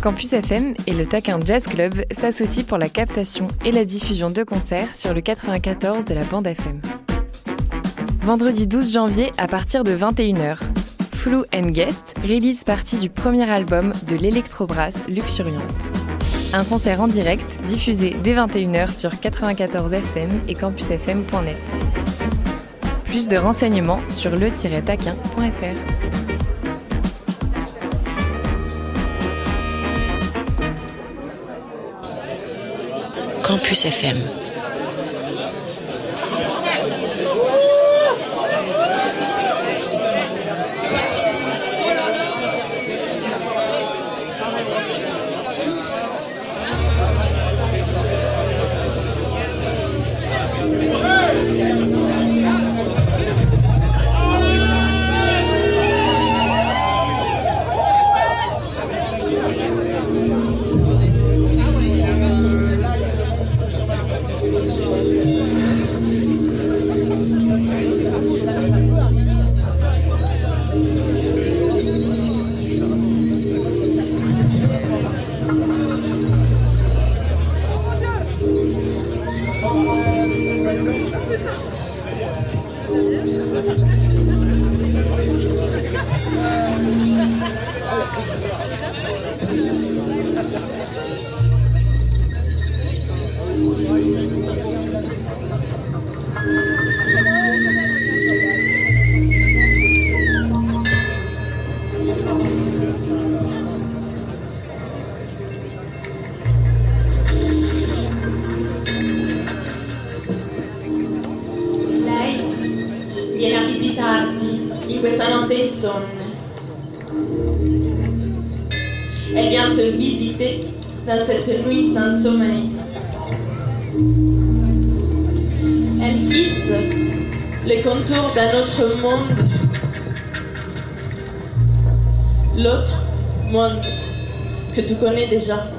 Campus FM et le Taquin Jazz Club s'associent pour la captation et la diffusion de concerts sur le 94 de la bande FM. Vendredi 12 janvier à partir de 21h, Flou and Guest release partie du premier album de l'électrobrass Luxuriante. Un concert en direct diffusé dès 21h sur 94 FM et campusfm.net. Plus de renseignements sur le-taquin.fr. Campus FM. Déjà.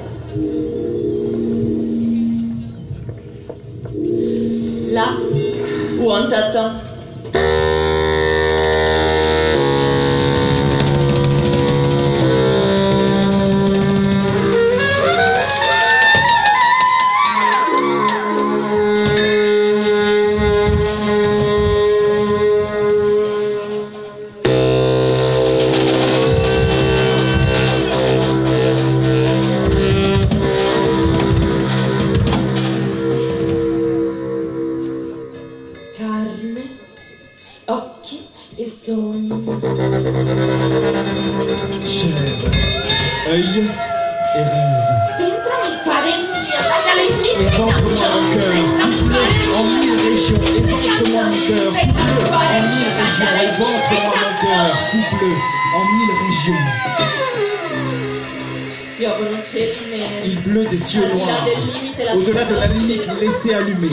Au-delà de la limite laissée allumée.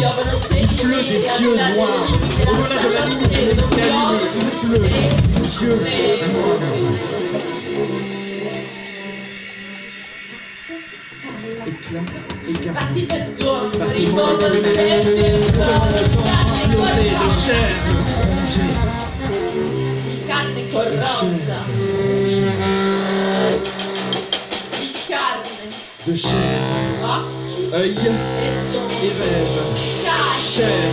Il pleut des cieux noirs, au-delà de la limite laissée allumée. Il pleut des cieux noirs. Éclat, bâtiment de de chair de chair. Œil et rêve, chair,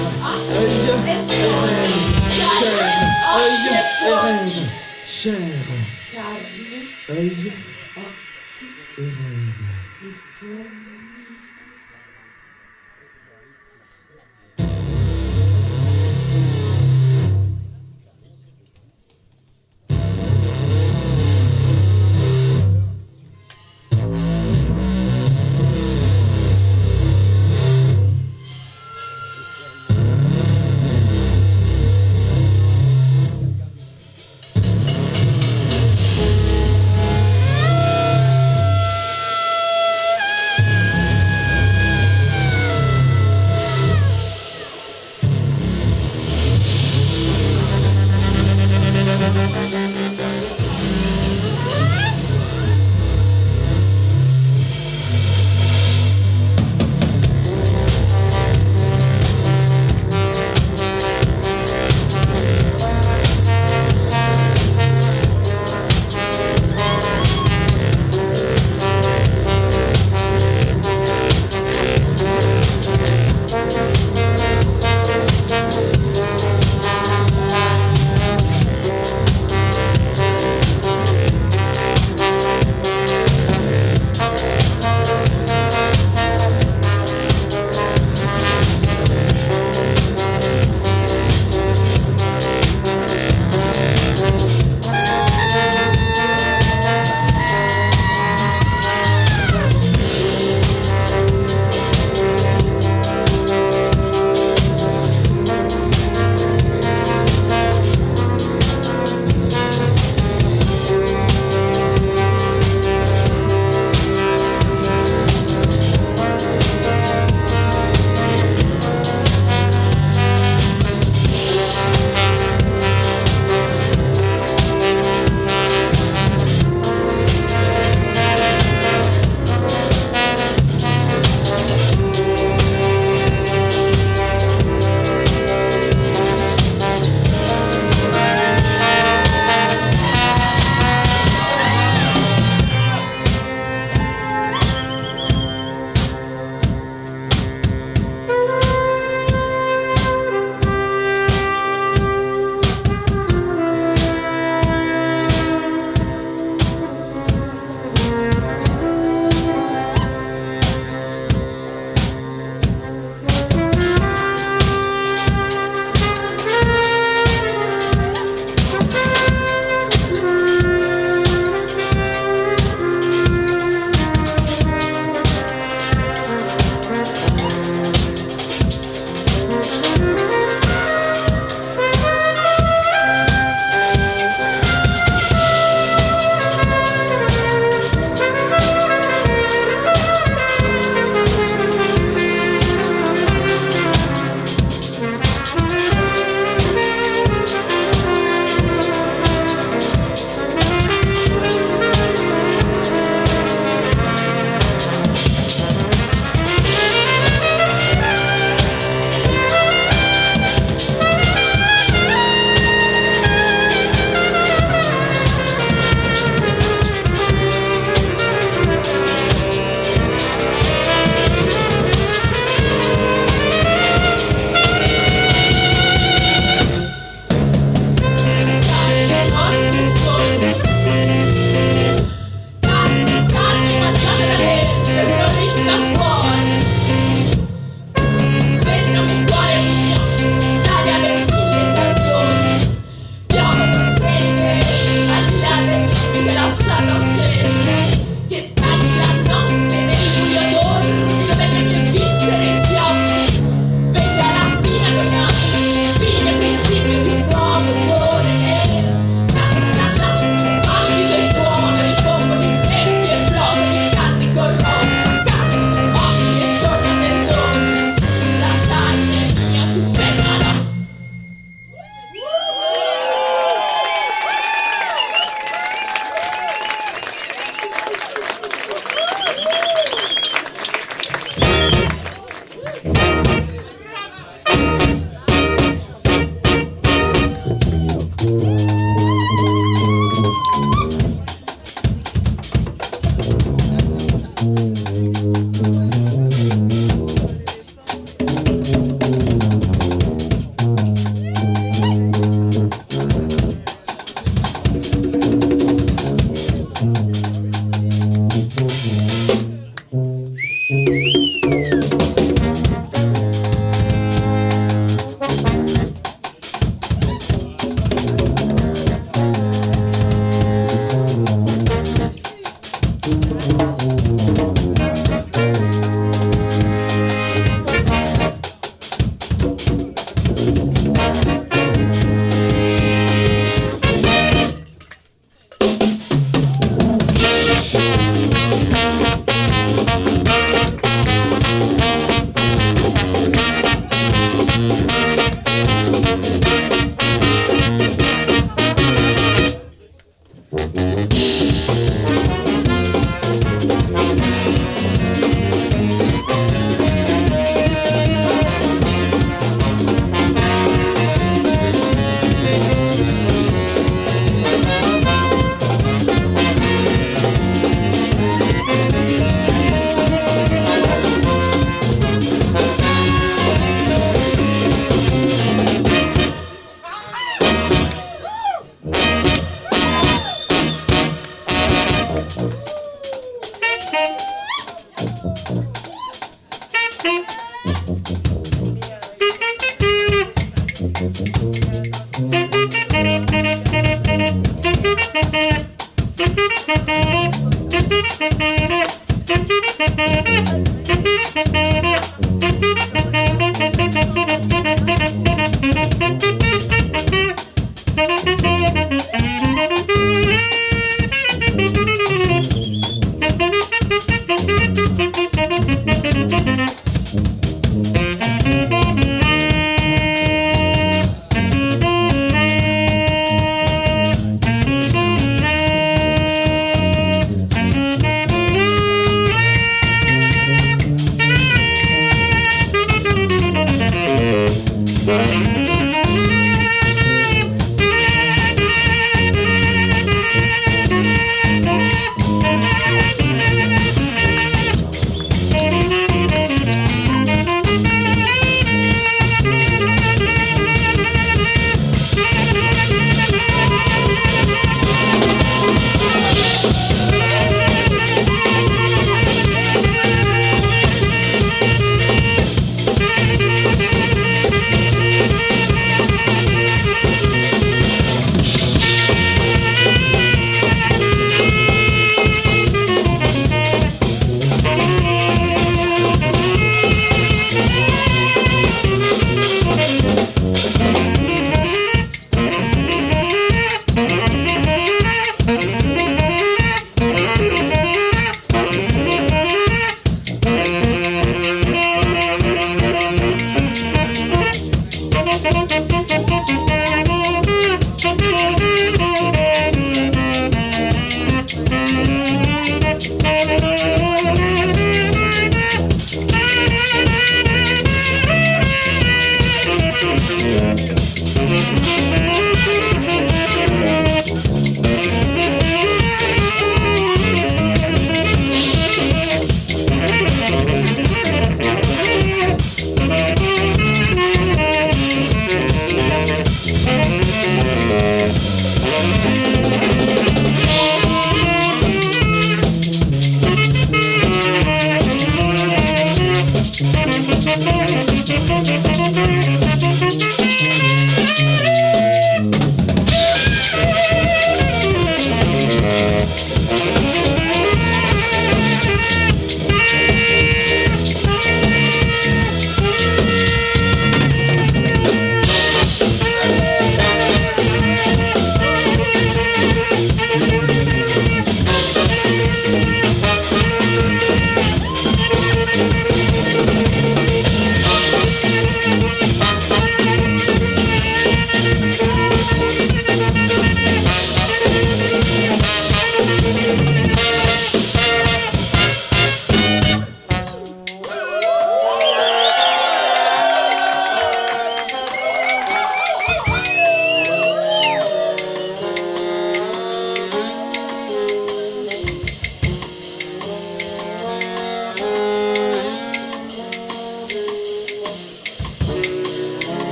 œil et rêve, chair, œil et rêve, chair, œil et rêve.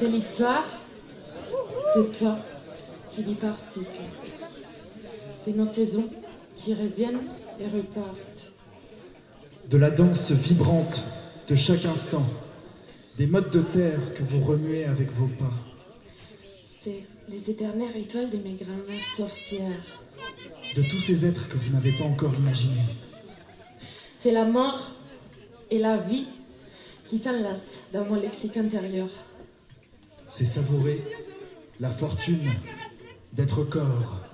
C'est l'histoire de toi qui vit par cycle, de nos saisons qui reviennent et repartent. De la danse vibrante de chaque instant, des modes de terre que vous remuez avec vos pas. C'est les éternels rituels de mes grand-mères sorcières. De tous ces êtres que vous n'avez pas encore imaginés. C'est la mort et la vie qui s'enlacent dans mon lexique intérieur. C'est savourer la fortune d'être corps.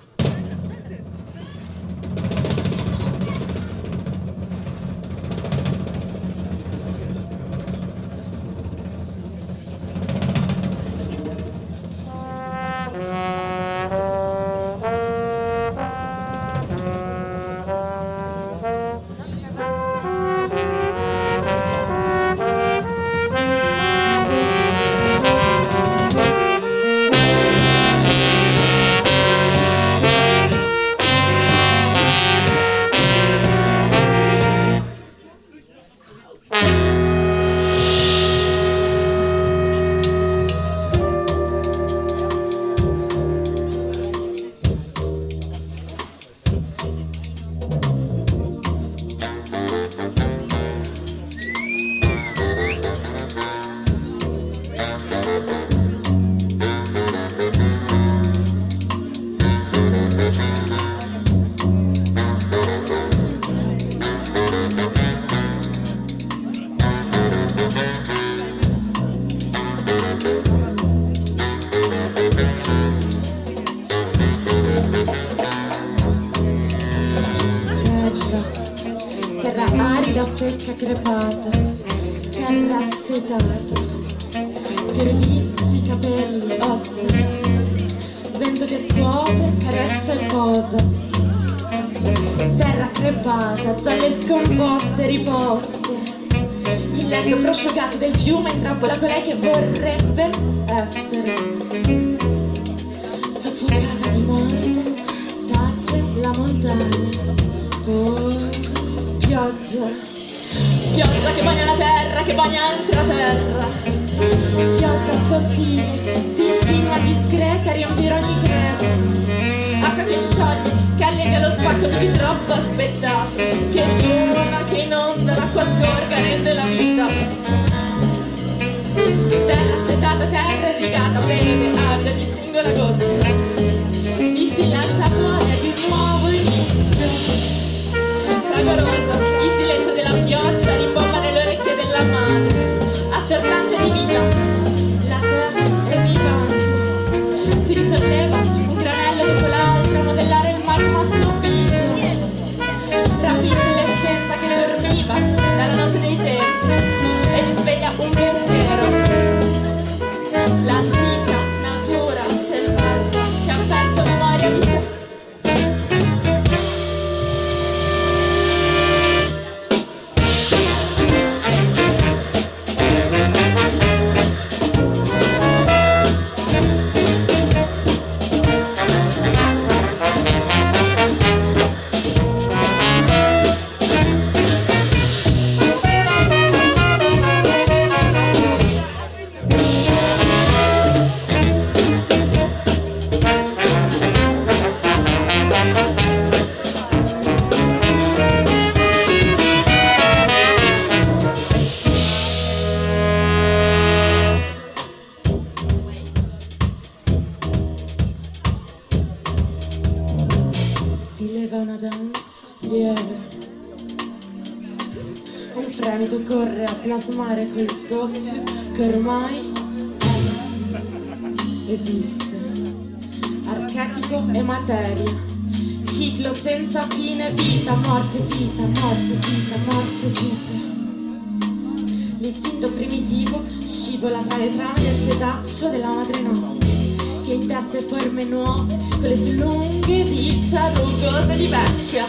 le lunghe dita rugose di vecchia.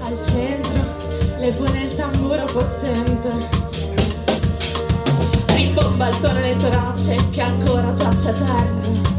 Al centro le pone il tamburo possente. Rimbomba il tono nel torace che ancora giace a terra.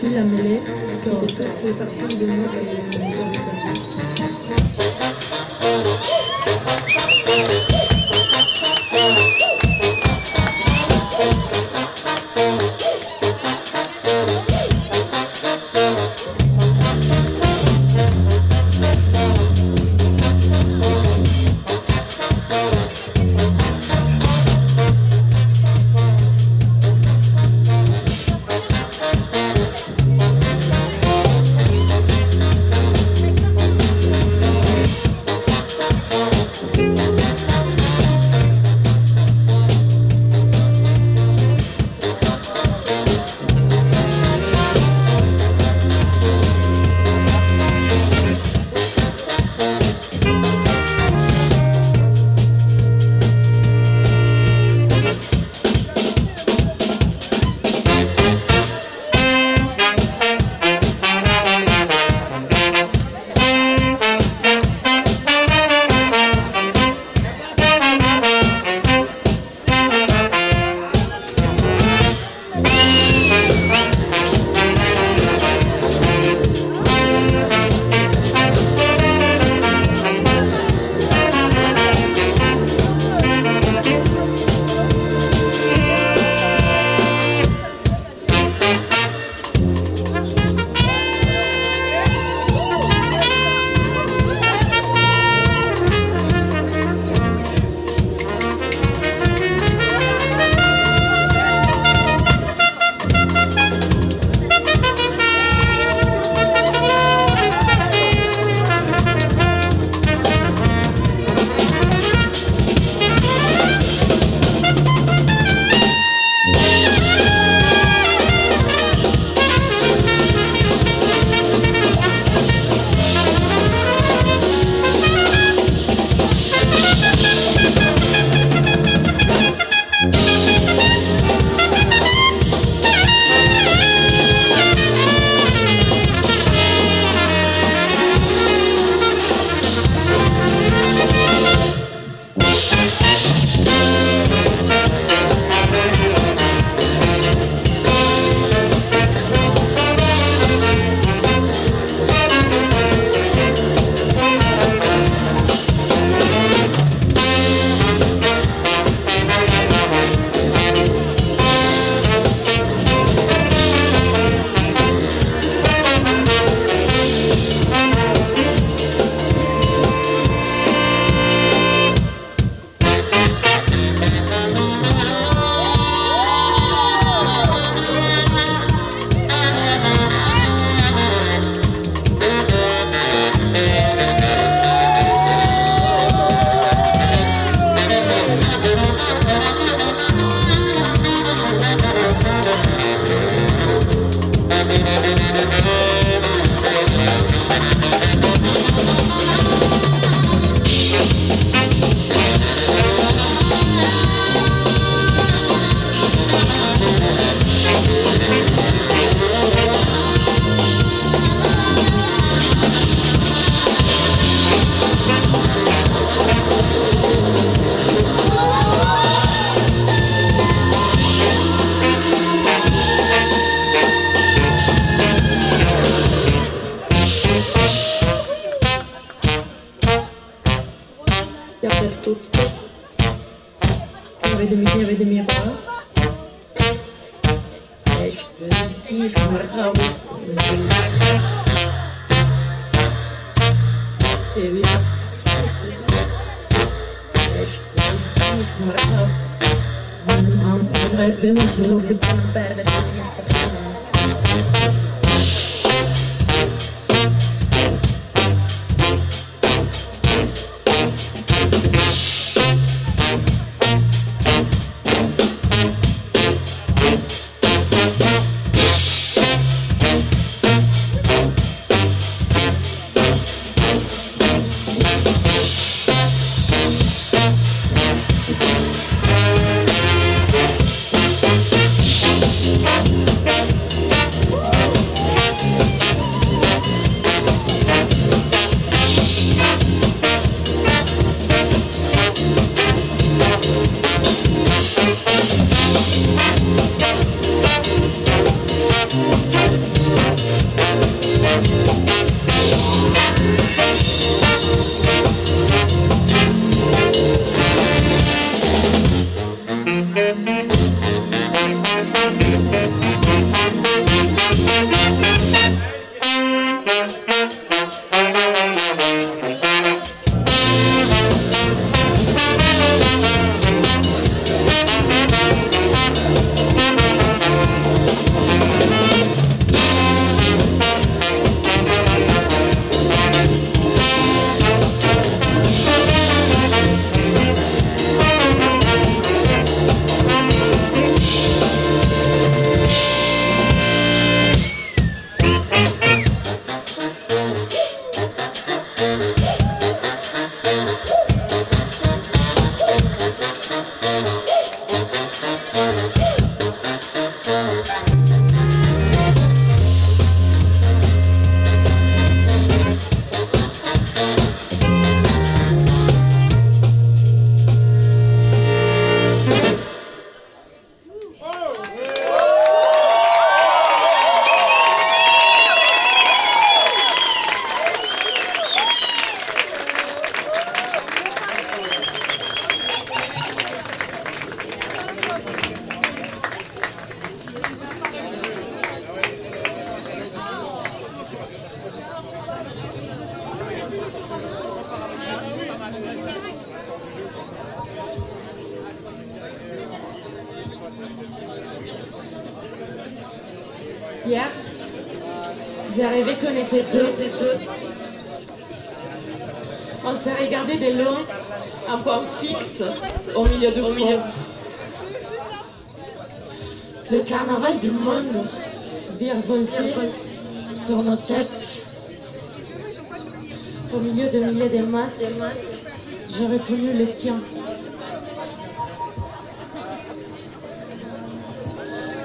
Fil à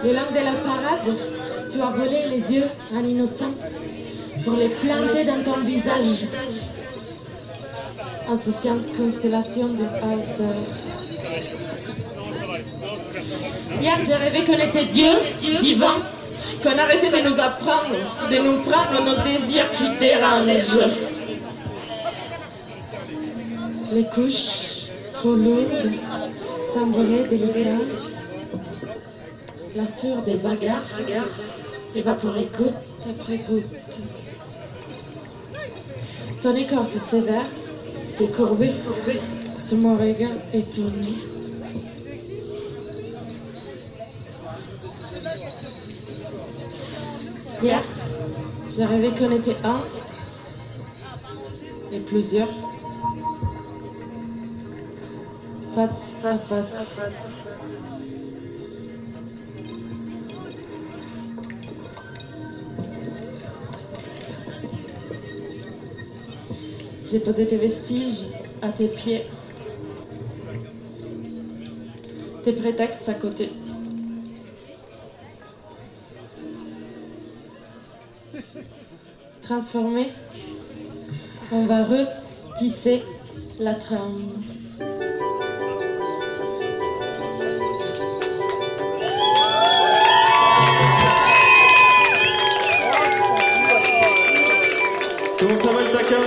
Le long de la parade, tu as volé les yeux à l'innocent pour les planter dans ton visage. Insouciante constellation de hasard. Hier, j'ai rêvé qu'on était Dieu, divin, qu'on arrêtait de nous apprendre, de nous prendre nos désirs qui dérangent. Les couches, trop lourdes, s'envolaient délicates. La sueur des bagarres évaporait goutte après goutte. Ton écorce sévère s'est courbée sous mon regard étonné. Hier, j'ai rêvé qu'on était un et plusieurs face à face. J'ai posé tes vestiges à tes pieds. Tes prétextes à côté. Transformé, on va retisser la trame. Comment ça va le taquin?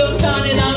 Look on and on.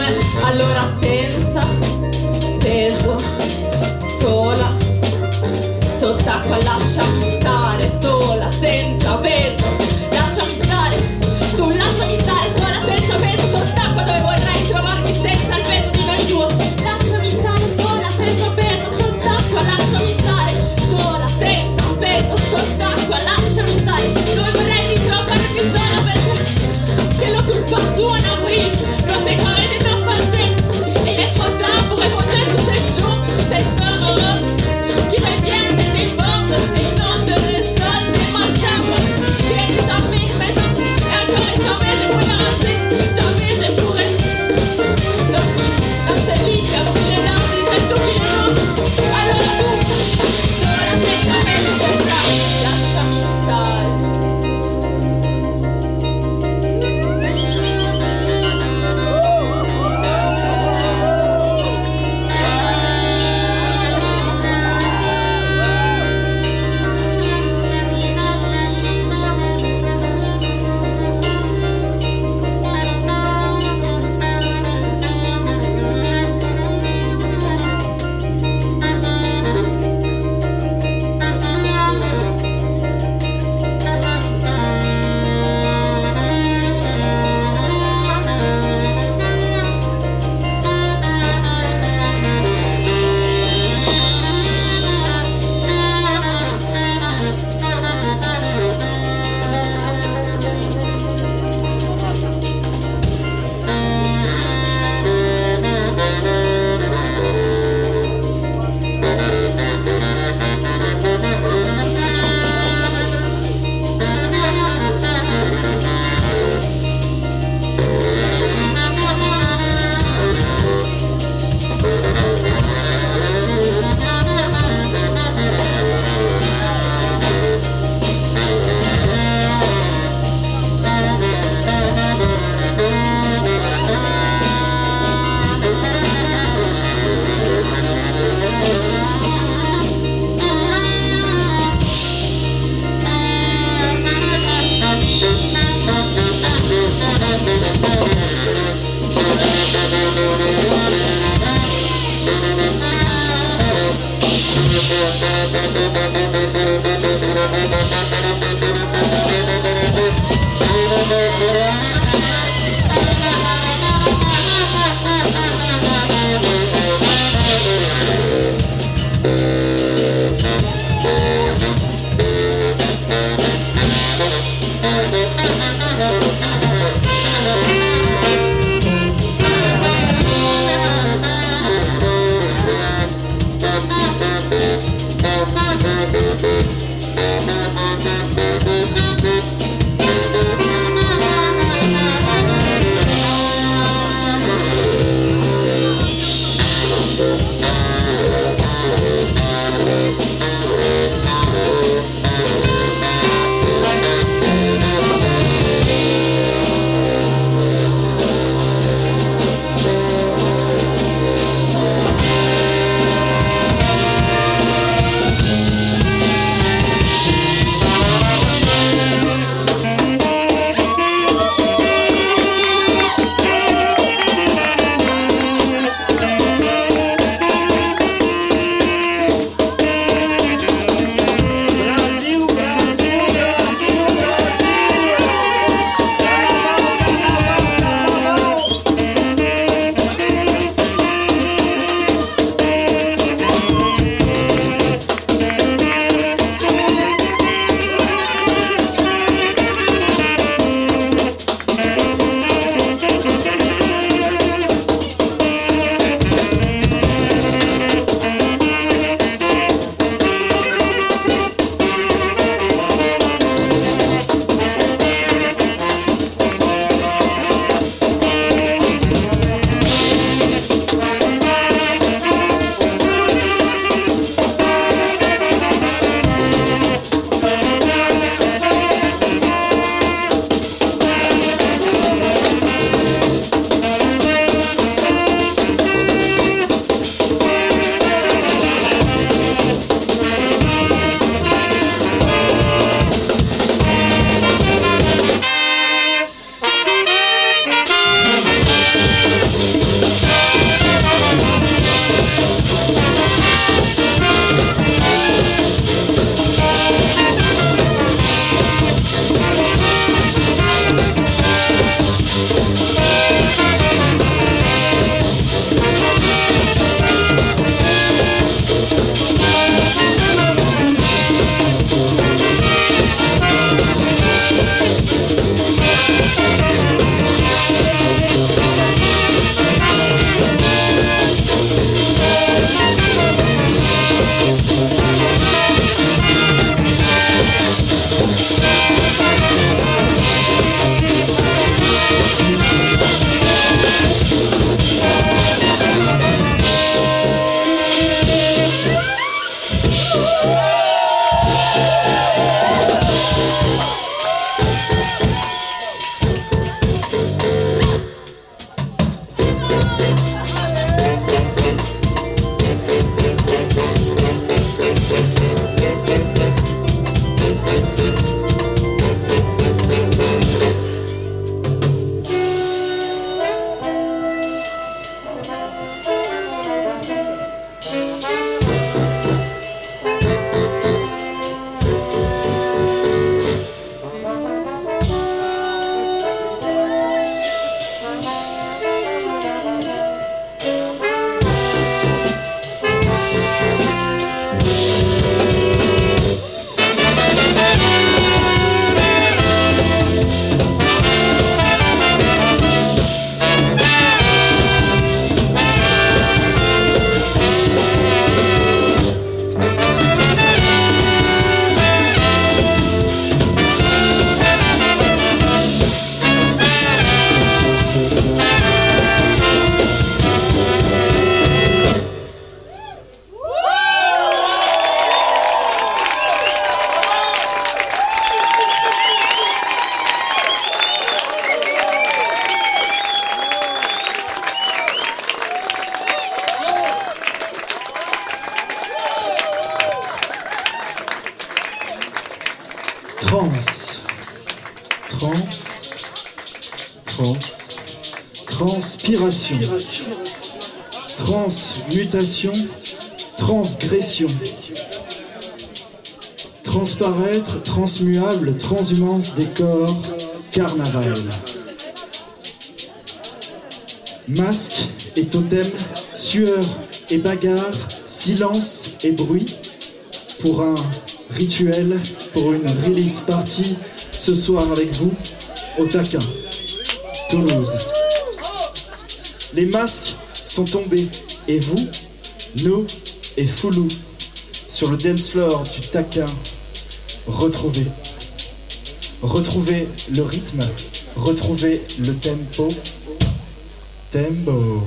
Transgression. Transparaître, transmuable, transhumance des corps, carnaval. Masque et totem, sueur et bagarre, silence et bruit, pour un rituel, pour une release party, ce soir avec vous, au taquin, Toulouse. Les masques sont tombés. Et vous, nous et Foulou, sur le dance floor du taquin, retrouvez. Retrouvez le rythme, retrouvez le tempo. Tempo.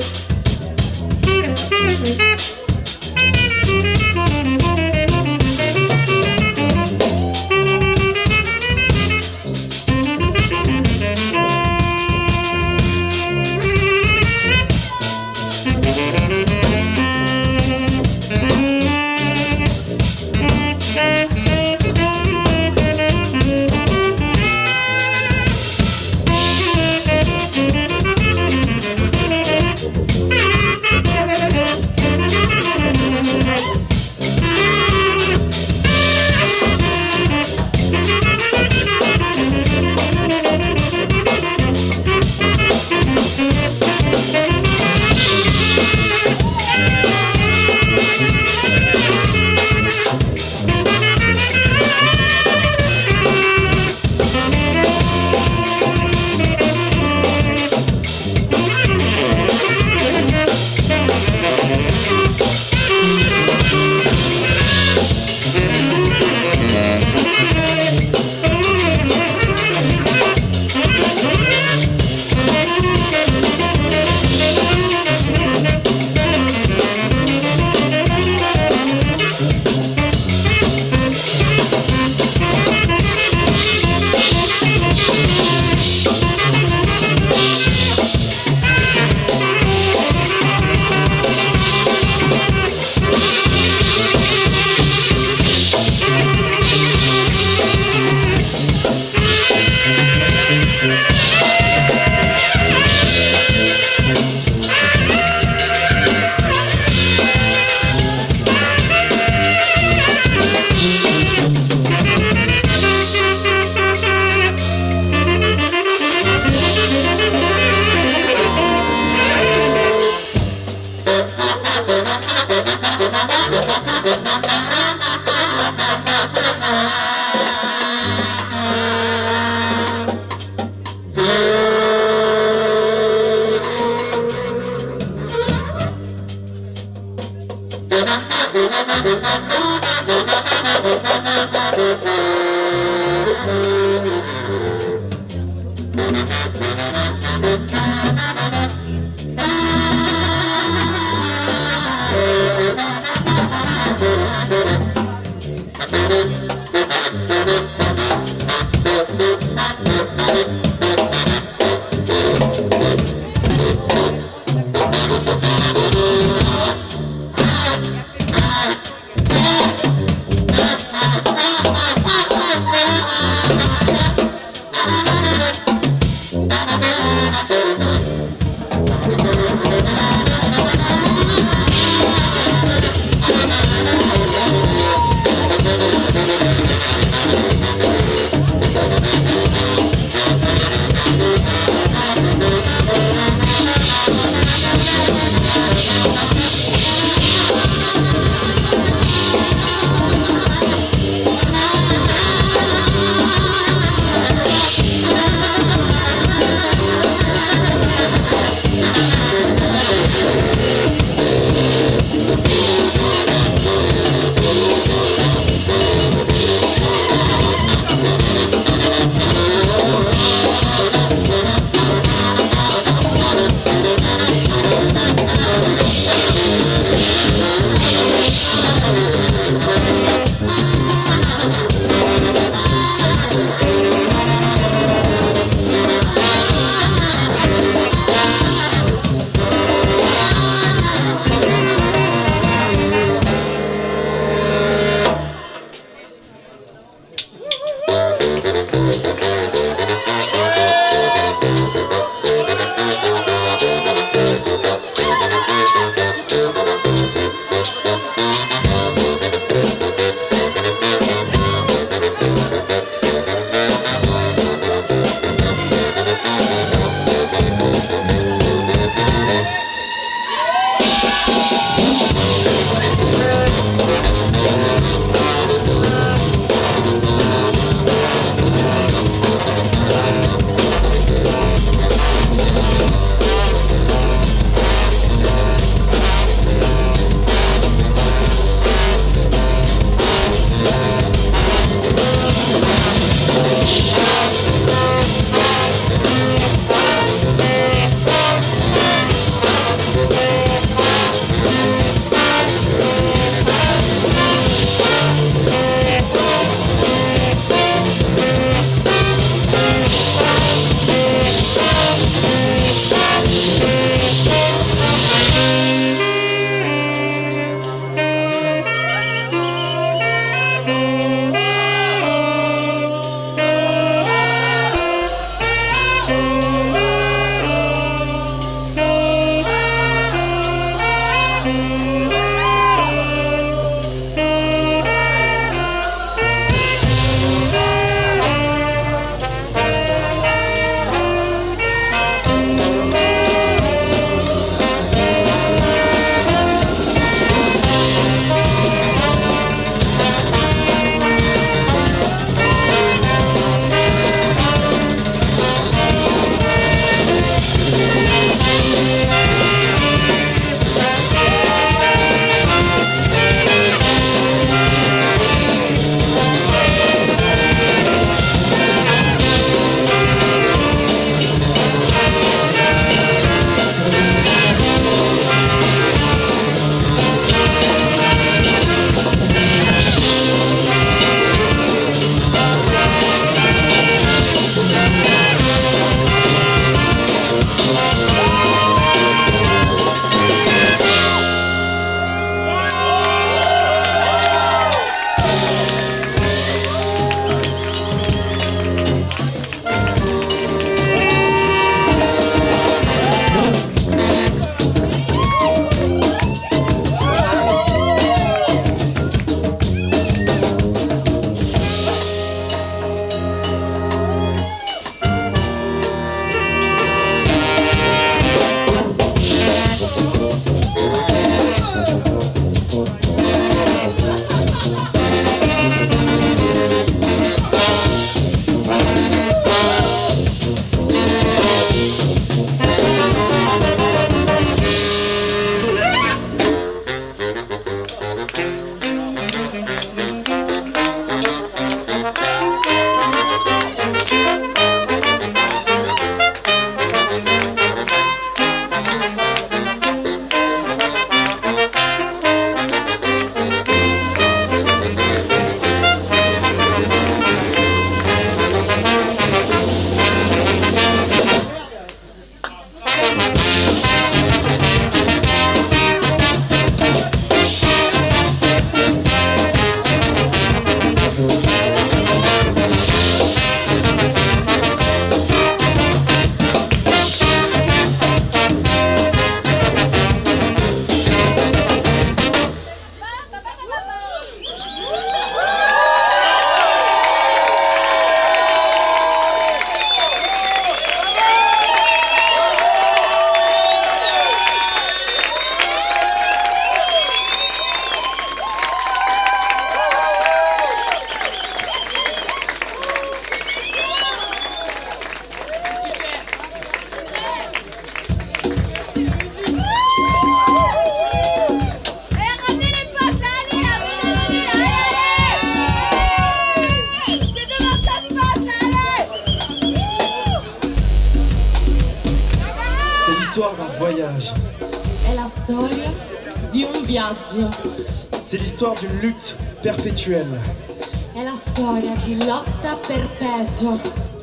Thank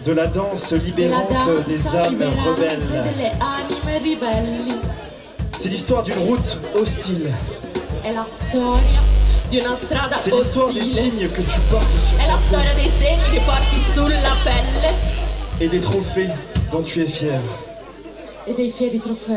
De la danse libérante des âmes rebelles. C'est l'histoire d'une route hostile. C'est l'histoire des signes que tu portes sur ton Et des trophées dont tu es fier. Et des fieri trofei.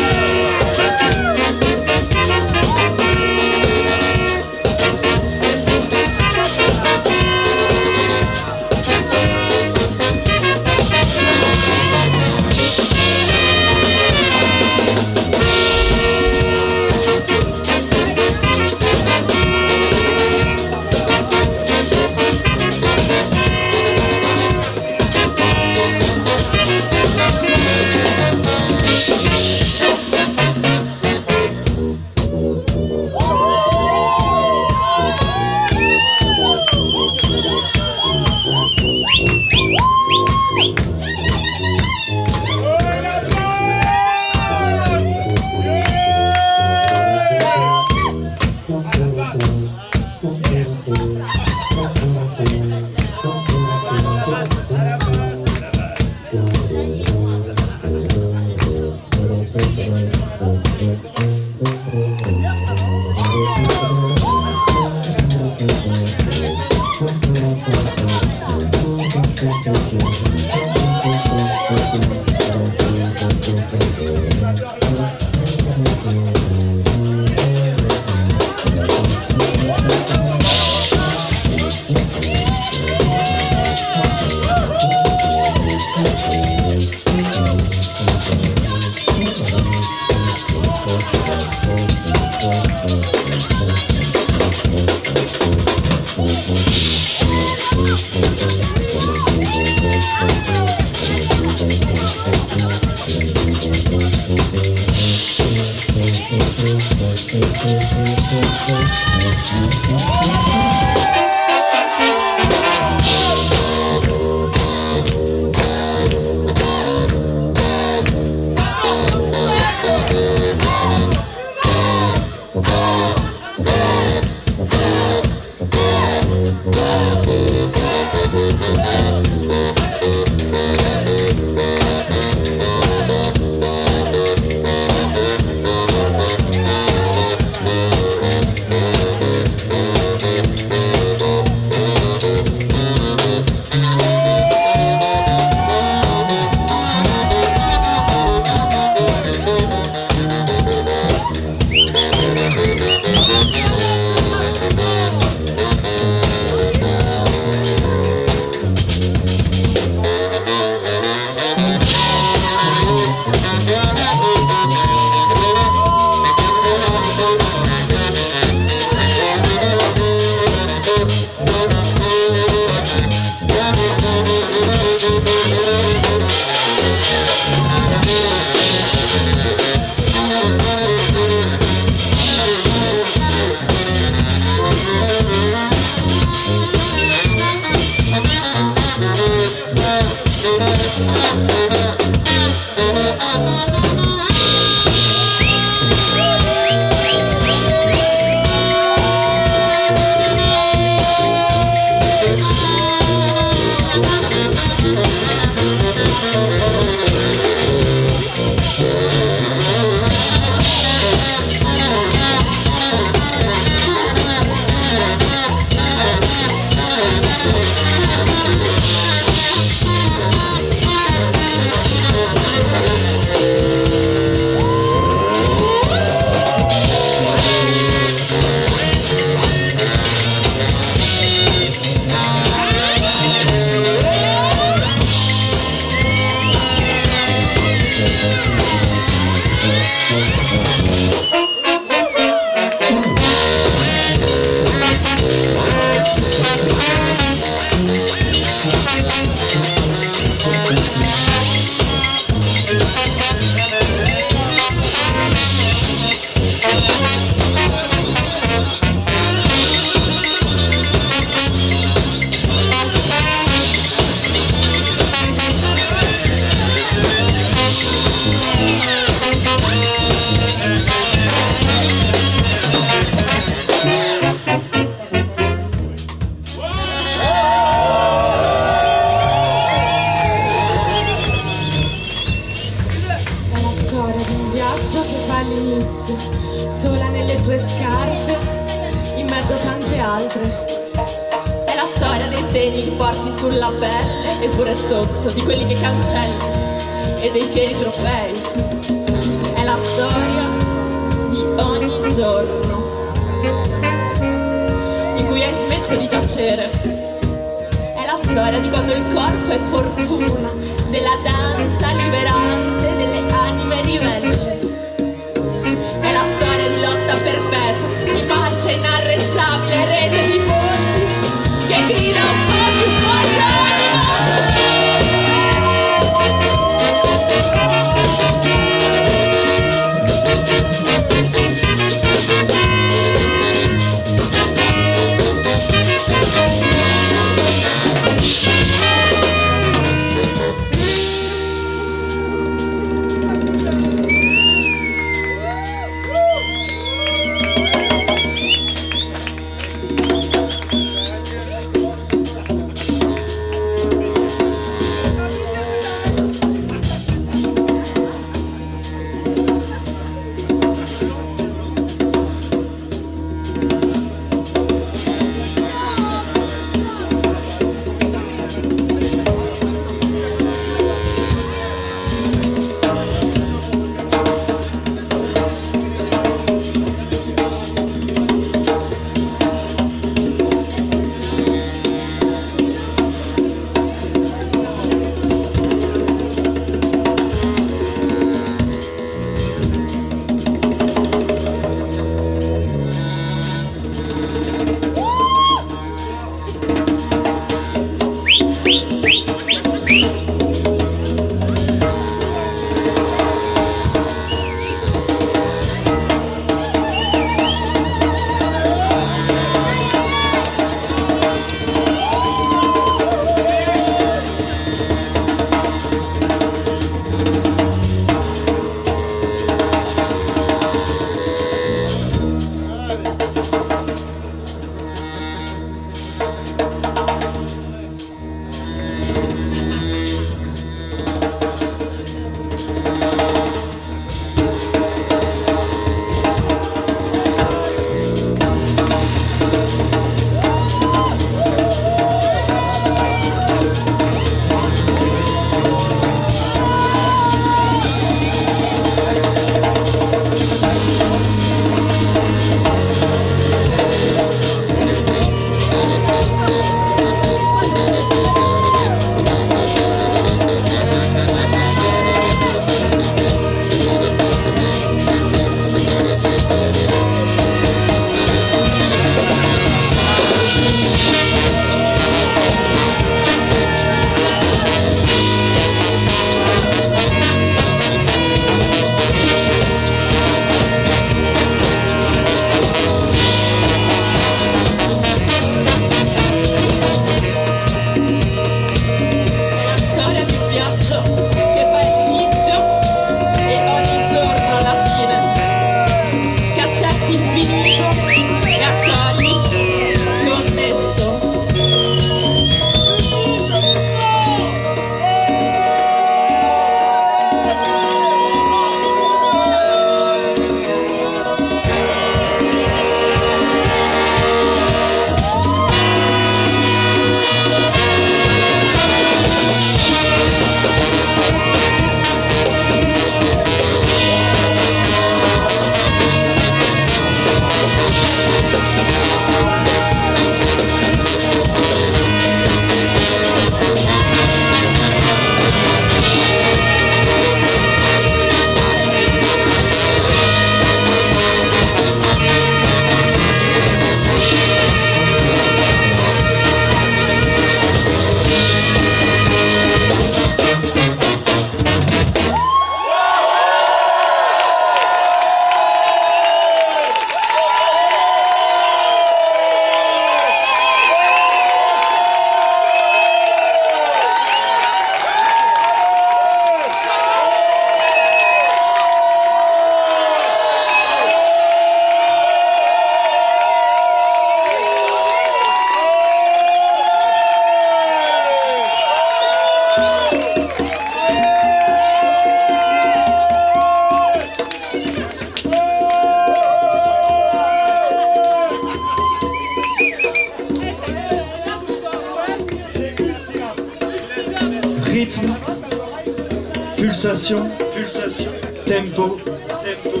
Pulsation, pulsation, tempo, tempo,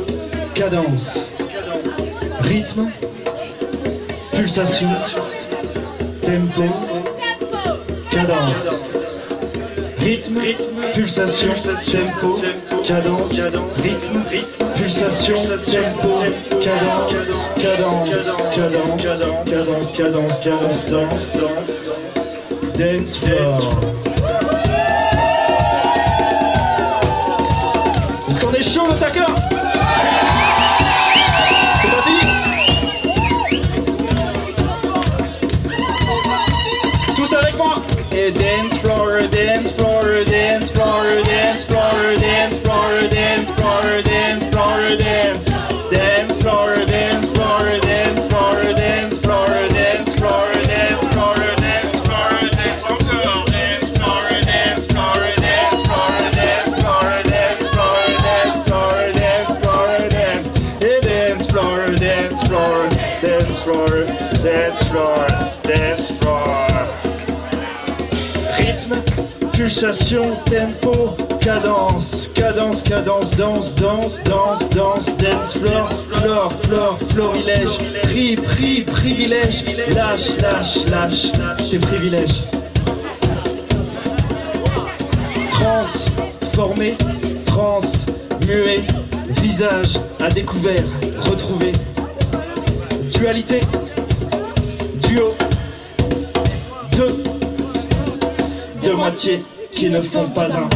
cadence, rythme, pulsation, tempo, cadence, rythme, pulsation, tempo, cadence, rythme, pulsation, tempo, cadence, cadence, cadence, cadence, cadence, cadence, danse, dance floor. Est-ce qu'on pulsation, tempo, cadence, cadence, cadence, danse, danse, danse, danse, dance, floor, floor, floor, florilège, pri, pri, privilège, lâche, lâche, lâche, tes privilèges. Transformé, trans, muet, visage à découvert, retrouvé. Dualité, duo, deux, deux moitiés qui ne font pas un.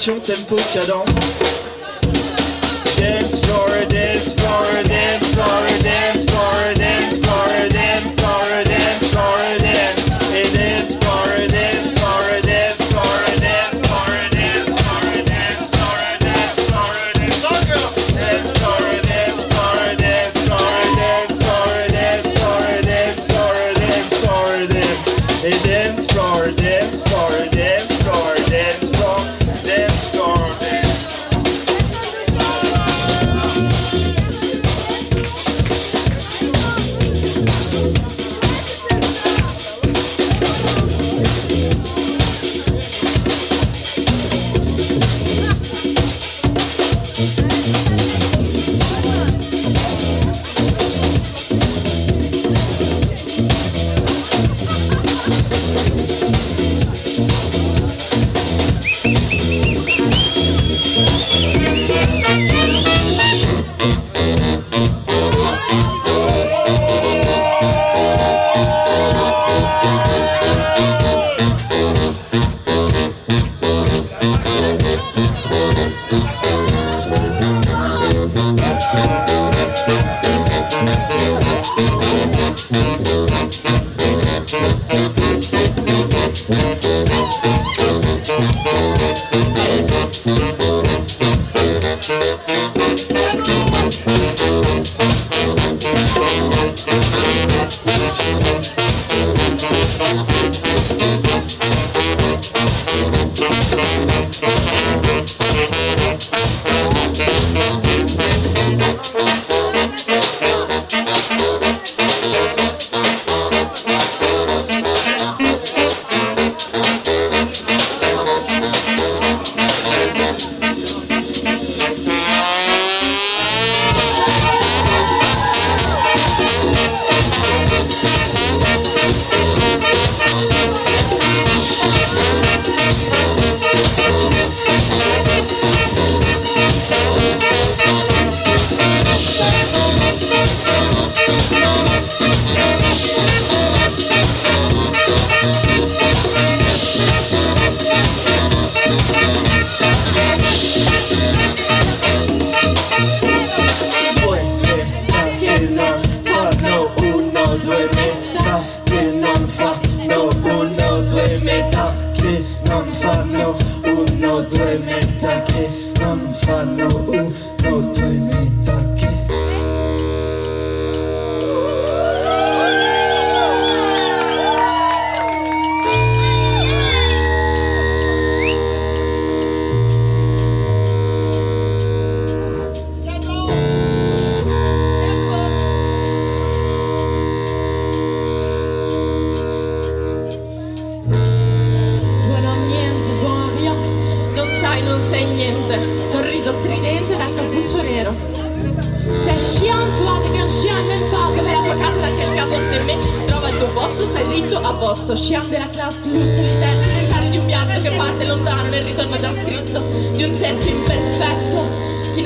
Tempo, cadence.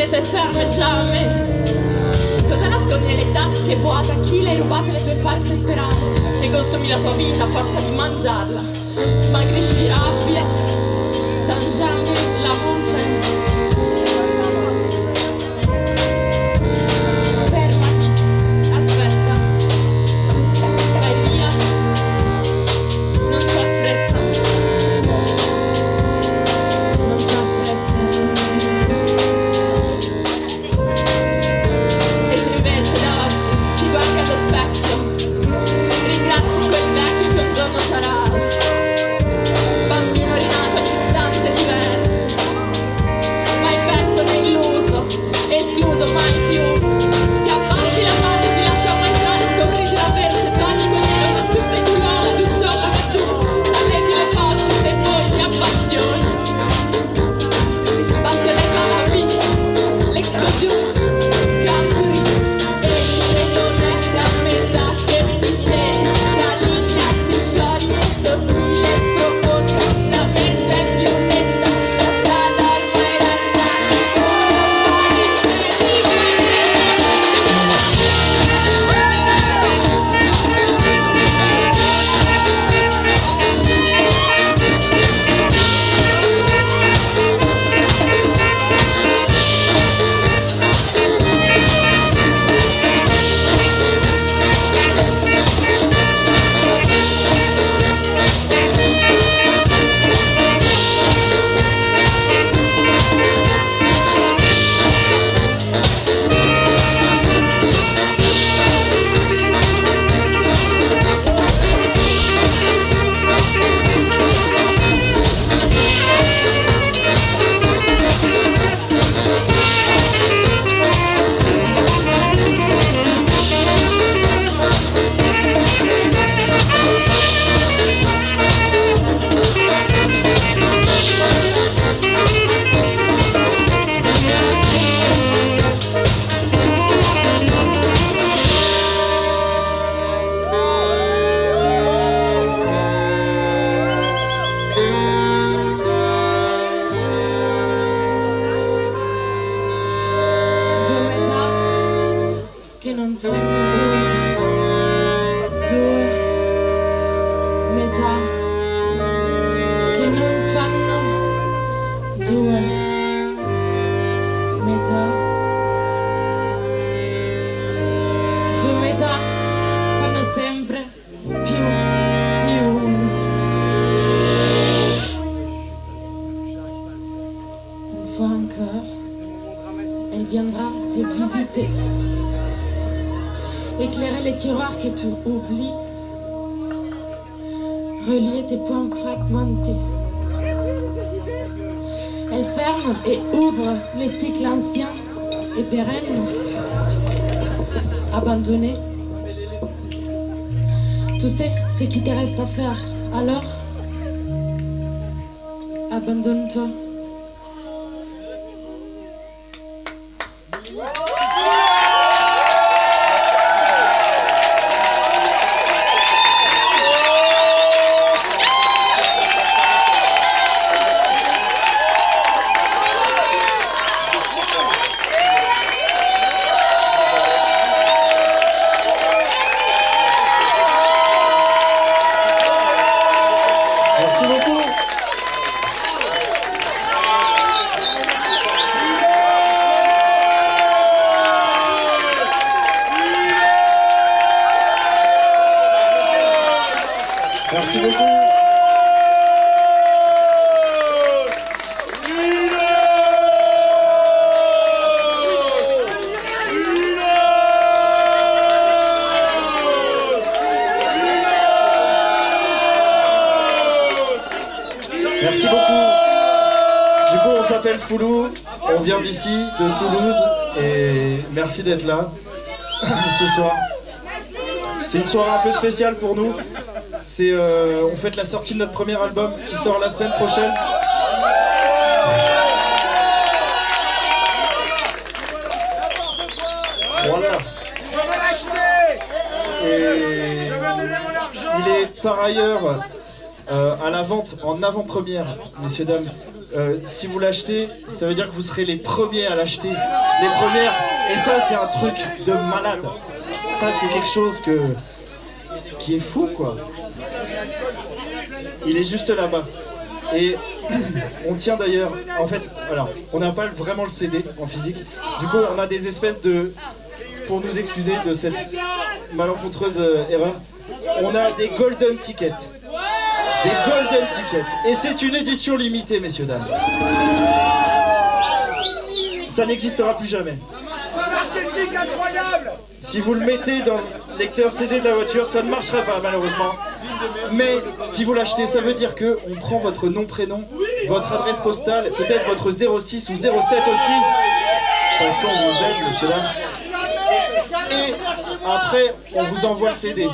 Ne si ferma jamais Cosa nascondi nelle tasche vuote? A chi le hai rubate le tue false speranze? E consumi la tua vita a forza di mangiarla Smagrisci di rabbia Sans jamais Tu sais ce qui te reste à faire. Alors, abandonne-toi. D'ici, de Toulouse, et merci d'être là ce soir. C'est une soirée un peu spéciale pour nous. C'est, euh, on fête la sortie de notre premier album qui sort la semaine prochaine. voilà. Je veux l'acheter Et Je veux donner mon argent il est par ailleurs euh, à la vente en avant-première, messieurs, dames. Euh, si vous l'achetez, ça veut dire que vous serez les premiers à l'acheter. Les premières. Et ça, c'est un truc de malade. Ça, c'est quelque chose que qui est fou, quoi. Il est juste là-bas. Et on tient d'ailleurs, en fait, alors, on n'a pas vraiment le CD en physique. Du coup, on a des espèces de, pour nous excuser de cette malencontreuse euh, erreur, on a des golden tickets. Des golden tickets. Et c'est une édition limitée, messieurs, dames. Ça n'existera plus jamais. C'est marketing incroyable Si vous le mettez dans le lecteur CD de la voiture, ça ne marchera pas malheureusement. Mais si vous l'achetez, ça veut dire que on prend votre nom, prénom, votre adresse postale, peut-être votre 06 ou 07 aussi, parce qu'on vous aime, monsieur là. Et après, on vous envoie le CD.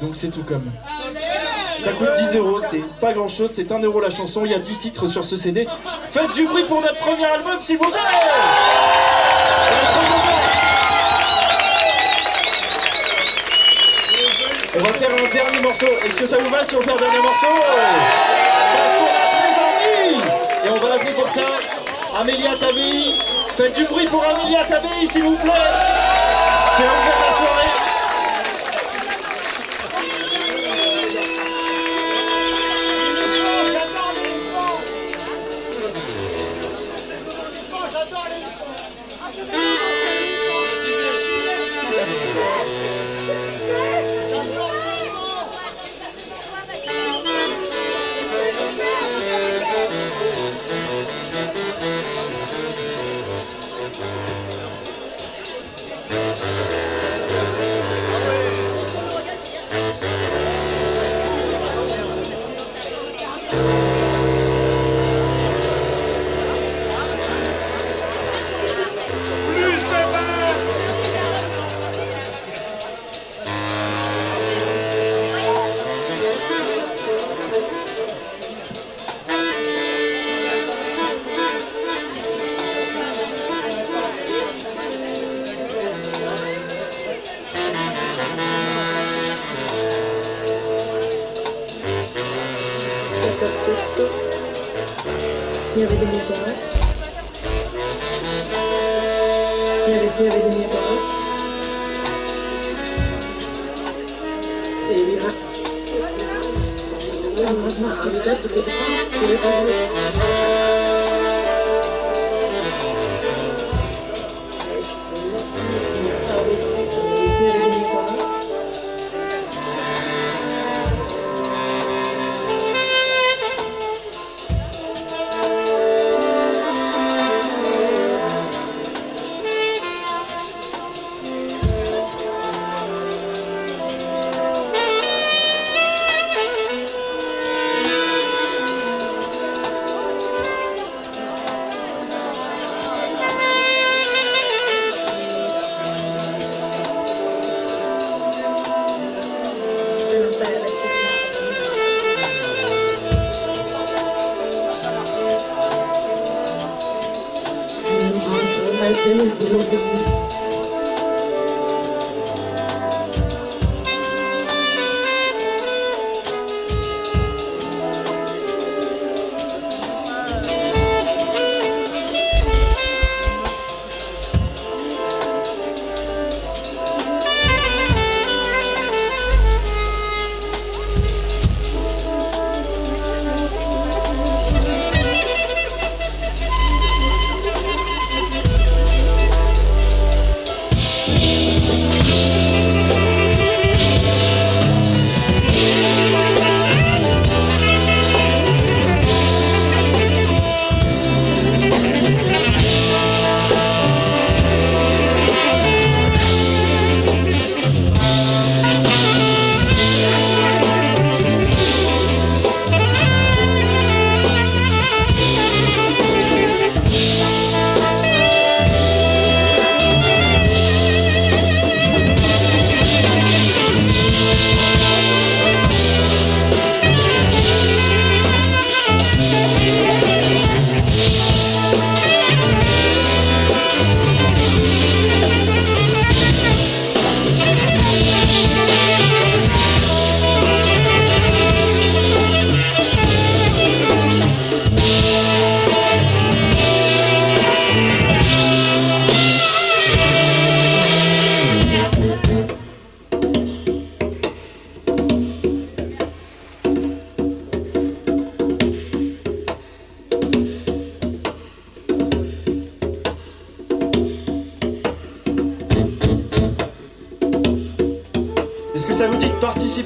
Donc c'est tout comme. Ça coûte 10 euros, c'est pas grand chose, c'est 1 euro la chanson, il y a 10 titres sur ce CD. Faites du bruit pour notre premier album, s'il vous plaît On va faire un dernier morceau. Est-ce que ça vous va si on fait un dernier morceau? Parce qu'on a Et on va l'appeler pour ça Amélia Tabi. Faites du bruit pour Amélia Tabi, s'il vous plaît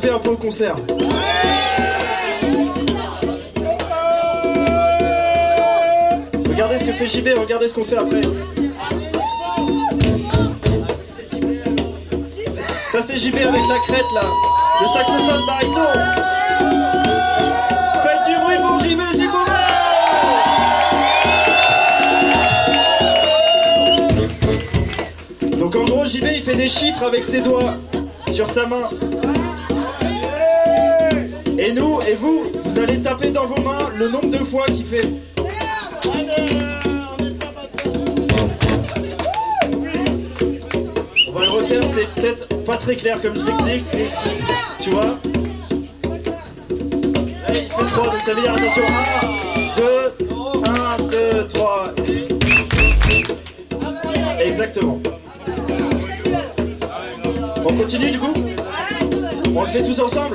un peu au concert Regardez ce que fait JB, regardez ce qu'on fait après. Ça c'est JB avec la crête là. Le saxophone baryton. Donc en gros JB il fait des chiffres avec ses doigts sur sa main. Et nous, et vous, vous allez taper dans vos mains le nombre de fois qu'il fait. On va le refaire, c'est peut-être pas très clair comme l'explique. Tu vois Allez, il fait 3, donc ça veut dire attention. 1, 2, 1, 2, 3. Exactement. On continue du coup? On le fait tous ensemble?